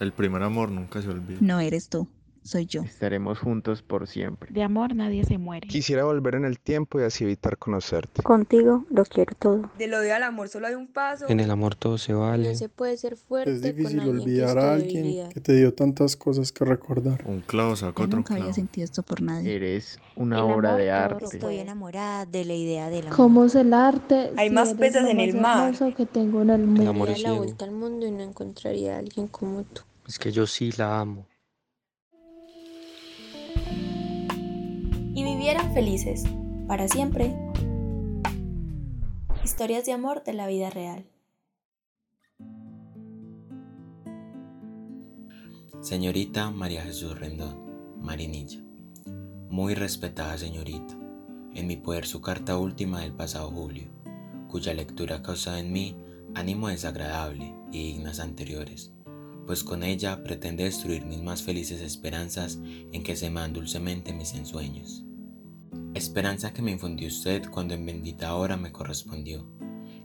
El primer amor nunca se olvida. No eres tú soy yo. Estaremos juntos por siempre. De amor nadie se muere. Quisiera volver en el tiempo y así evitar conocerte. Contigo lo quiero todo. Del odio al amor solo hay un paso. En el amor todo se vale. No se puede ser fuerte. Es difícil olvidar a alguien que te dio tantas cosas que recordar. Un clavo saca otro nunca clavo. había sentido esto por nadie. Eres una obra de arte. Estoy enamorada de la idea del amor. ¿Cómo es el arte? Hay si más lo en el mar. que tengo en el mundo. El amor es la ciego. vuelta al mundo y no encontraría a alguien como tú. Es que yo sí la amo. y vivieran felices, para siempre. Historias de amor de la vida real. Señorita María Jesús Rendón, Marinilla. Muy respetada señorita, en mi poder su carta última del pasado julio, cuya lectura causa en mí ánimo desagradable y dignas anteriores, pues con ella pretende destruir mis más felices esperanzas en que se man dulcemente mis ensueños. Esperanza que me infundió usted cuando en bendita hora me correspondió,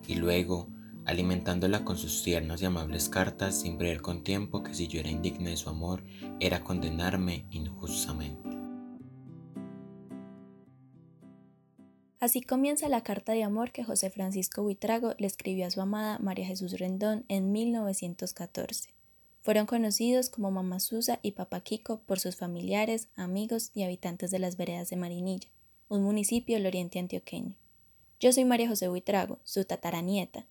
y luego, alimentándola con sus tiernas y amables cartas sin prever con tiempo que si yo era indigna de su amor, era condenarme injustamente. Así comienza la carta de amor que José Francisco Buitrago le escribió a su amada María Jesús Rendón en 1914. Fueron conocidos como Mamá Susa y Papá Kiko por sus familiares, amigos y habitantes de las veredas de Marinilla, un municipio del oriente antioqueño. Yo soy María José Buitrago, su tataranieta,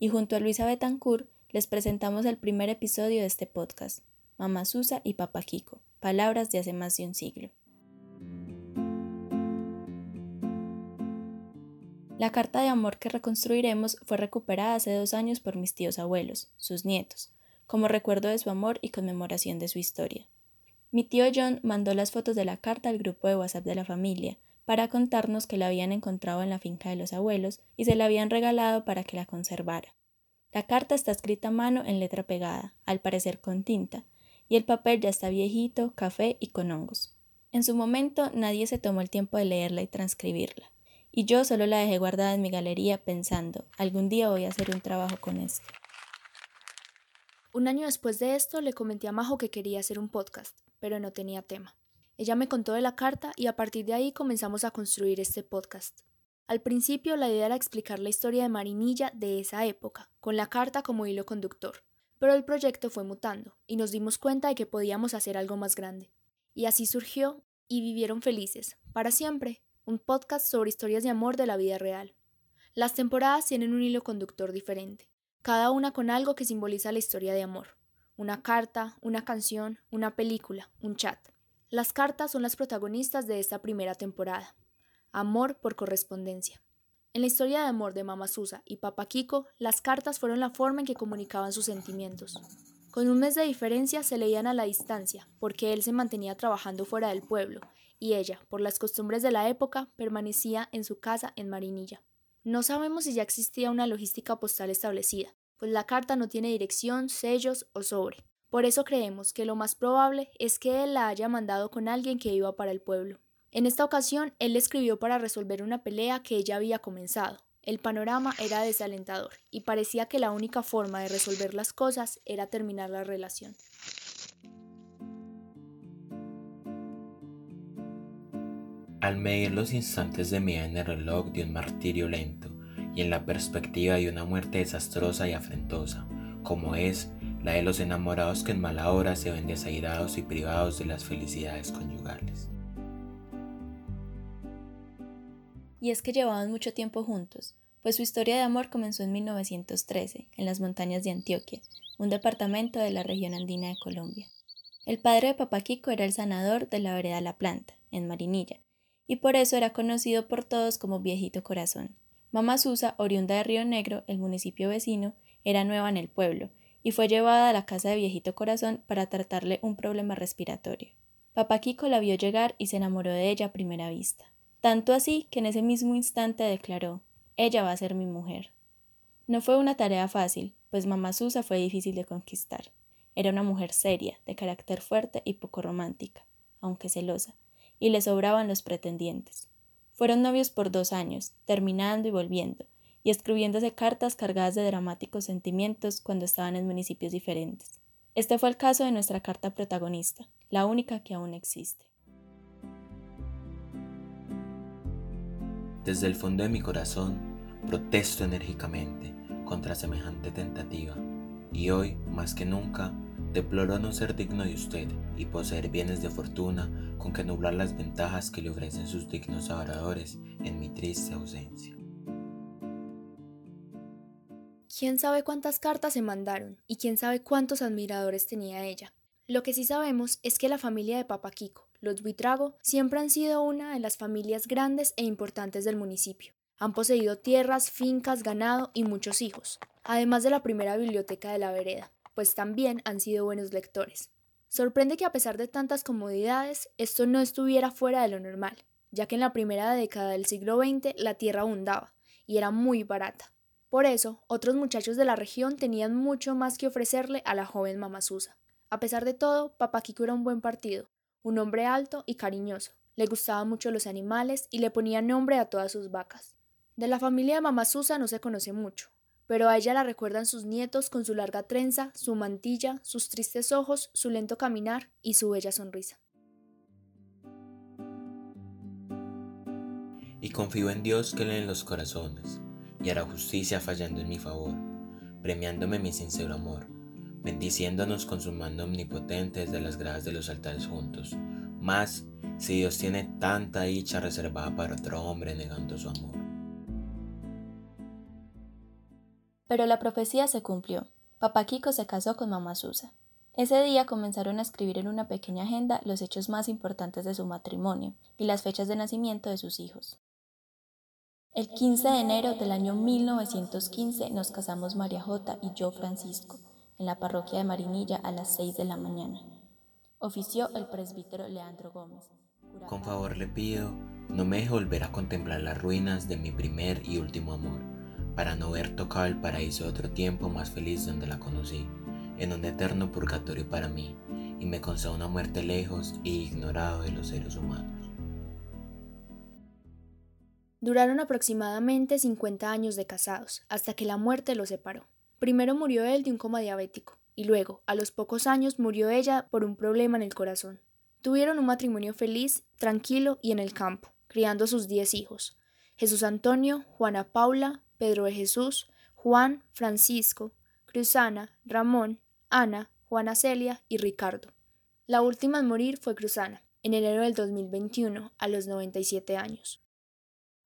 y junto a Luisa Betancourt les presentamos el primer episodio de este podcast, Mamá Susa y Papá Kiko, palabras de hace más de un siglo. La carta de amor que reconstruiremos fue recuperada hace dos años por mis tíos abuelos, sus nietos, como recuerdo de su amor y conmemoración de su historia. Mi tío John mandó las fotos de la carta al grupo de WhatsApp de la familia para contarnos que la habían encontrado en la finca de los abuelos y se la habían regalado para que la conservara. La carta está escrita a mano en letra pegada, al parecer con tinta, y el papel ya está viejito, café y con hongos. En su momento nadie se tomó el tiempo de leerla y transcribirla, y yo solo la dejé guardada en mi galería pensando, algún día voy a hacer un trabajo con esto. Un año después de esto le comenté a Majo que quería hacer un podcast, pero no tenía tema. Ella me contó de la carta y a partir de ahí comenzamos a construir este podcast. Al principio la idea era explicar la historia de Marinilla de esa época, con la carta como hilo conductor, pero el proyecto fue mutando y nos dimos cuenta de que podíamos hacer algo más grande. Y así surgió Y vivieron felices, para siempre, un podcast sobre historias de amor de la vida real. Las temporadas tienen un hilo conductor diferente, cada una con algo que simboliza la historia de amor. Una carta, una canción, una película, un chat. Las cartas son las protagonistas de esta primera temporada. Amor por correspondencia. En la historia de amor de Mama Susa y Papa Kiko, las cartas fueron la forma en que comunicaban sus sentimientos. Con un mes de diferencia se leían a la distancia, porque él se mantenía trabajando fuera del pueblo, y ella, por las costumbres de la época, permanecía en su casa en Marinilla. No sabemos si ya existía una logística postal establecida, pues la carta no tiene dirección, sellos o sobre. Por eso creemos que lo más probable es que él la haya mandado con alguien que iba para el pueblo. En esta ocasión, él escribió para resolver una pelea que ella había comenzado. El panorama era desalentador y parecía que la única forma de resolver las cosas era terminar la relación. Al medir los instantes de mi en el reloj de un martirio lento y en la perspectiva de una muerte desastrosa y afrentosa, como es la de los enamorados que en mala hora se ven desairados y privados de las felicidades conyugales. Y es que llevaban mucho tiempo juntos, pues su historia de amor comenzó en 1913, en las montañas de Antioquia, un departamento de la región andina de Colombia. El padre de Papá Kiko era el sanador de la vereda La Planta, en Marinilla, y por eso era conocido por todos como Viejito Corazón. Mamá Susa, oriunda de Río Negro, el municipio vecino, era nueva en el pueblo, y fue llevada a la casa de Viejito Corazón para tratarle un problema respiratorio. Papá Kiko la vio llegar y se enamoró de ella a primera vista. Tanto así que en ese mismo instante declaró, ella va a ser mi mujer. No fue una tarea fácil, pues mamá Susa fue difícil de conquistar. Era una mujer seria, de carácter fuerte y poco romántica, aunque celosa, y le sobraban los pretendientes. Fueron novios por dos años, terminando y volviendo, y escribiéndose cartas cargadas de dramáticos sentimientos cuando estaban en municipios diferentes. Este fue el caso de nuestra carta protagonista, la única que aún existe. Desde el fondo de mi corazón, protesto enérgicamente contra semejante tentativa, y hoy, más que nunca, deploro no ser digno de usted y poseer bienes de fortuna con que nublar las ventajas que le ofrecen sus dignos adoradores en mi triste ausencia. ¿Quién sabe cuántas cartas se mandaron y quién sabe cuántos admiradores tenía ella? Lo que sí sabemos es que la familia de Papa Kiko, los Buitrago, siempre han sido una de las familias grandes e importantes del municipio. Han poseído tierras, fincas, ganado y muchos hijos, además de la primera biblioteca de la vereda, pues también han sido buenos lectores. Sorprende que a pesar de tantas comodidades, esto no estuviera fuera de lo normal, ya que en la primera década del siglo XX la tierra abundaba y era muy barata. Por eso, otros muchachos de la región tenían mucho más que ofrecerle a la joven mamá Susa. A pesar de todo, Papá Kiko era un buen partido, un hombre alto y cariñoso. Le gustaban mucho los animales y le ponía nombre a todas sus vacas. De la familia de mamá Susa no se conoce mucho, pero a ella la recuerdan sus nietos con su larga trenza, su mantilla, sus tristes ojos, su lento caminar y su bella sonrisa. Y confío en Dios que lee los corazones y hará justicia fallando en mi favor, premiándome mi sincero amor, bendiciéndonos con su mano omnipotente desde las gradas de los altares juntos. Más si Dios tiene tanta dicha reservada para otro hombre negando su amor. Pero la profecía se cumplió. Papá Kiko se casó con mamá Susa. Ese día comenzaron a escribir en una pequeña agenda los hechos más importantes de su matrimonio y las fechas de nacimiento de sus hijos. El 15 de enero del año 1915 nos casamos María J y yo Francisco en la parroquia de Marinilla a las 6 de la mañana. Ofició el presbítero Leandro Gómez. Con favor le pido, no me deje volver a contemplar las ruinas de mi primer y último amor, para no ver tocado el paraíso otro tiempo más feliz donde la conocí, en un eterno purgatorio para mí, y me conceda una muerte lejos y ignorado de los seres humanos. Duraron aproximadamente 50 años de casados, hasta que la muerte los separó. Primero murió él de un coma diabético, y luego, a los pocos años, murió ella por un problema en el corazón. Tuvieron un matrimonio feliz, tranquilo y en el campo, criando sus diez hijos. Jesús Antonio, Juana Paula, Pedro de Jesús, Juan, Francisco, Cruzana, Ramón, Ana, Juana Celia y Ricardo. La última en morir fue Cruzana, en enero del 2021, a los 97 años.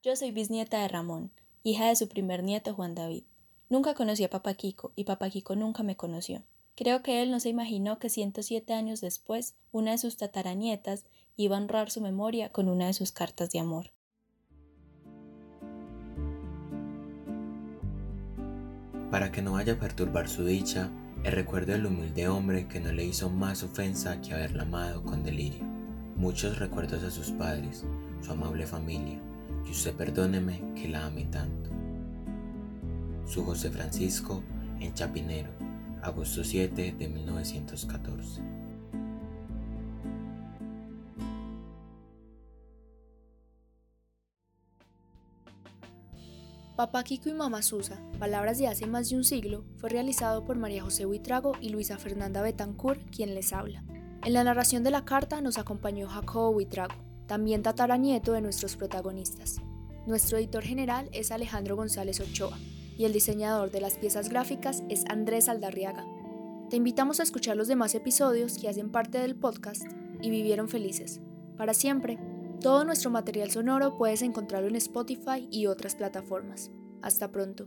Yo soy bisnieta de Ramón, hija de su primer nieto Juan David. Nunca conocí a Papá Kiko y Papá Kiko nunca me conoció. Creo que él no se imaginó que 107 años después, una de sus tataranietas iba a honrar su memoria con una de sus cartas de amor. Para que no vaya a perturbar su dicha, el recuerdo del humilde hombre que no le hizo más ofensa que haberla amado con delirio. Muchos recuerdos a sus padres, su amable familia, y usted perdóneme que la ame tanto. Su José Francisco en Chapinero, agosto 7 de 1914. Papá Kiko y Mamá Susa, palabras de hace más de un siglo, fue realizado por María José Huitrago y Luisa Fernanda Betancourt, quien les habla. En la narración de la carta nos acompañó Jacobo Huitrago, también tataranieto de nuestros protagonistas. Nuestro editor general es Alejandro González Ochoa y el diseñador de las piezas gráficas es Andrés Aldarriaga. Te invitamos a escuchar los demás episodios que hacen parte del podcast y vivieron felices. Para siempre. Todo nuestro material sonoro puedes encontrarlo en Spotify y otras plataformas. Hasta pronto.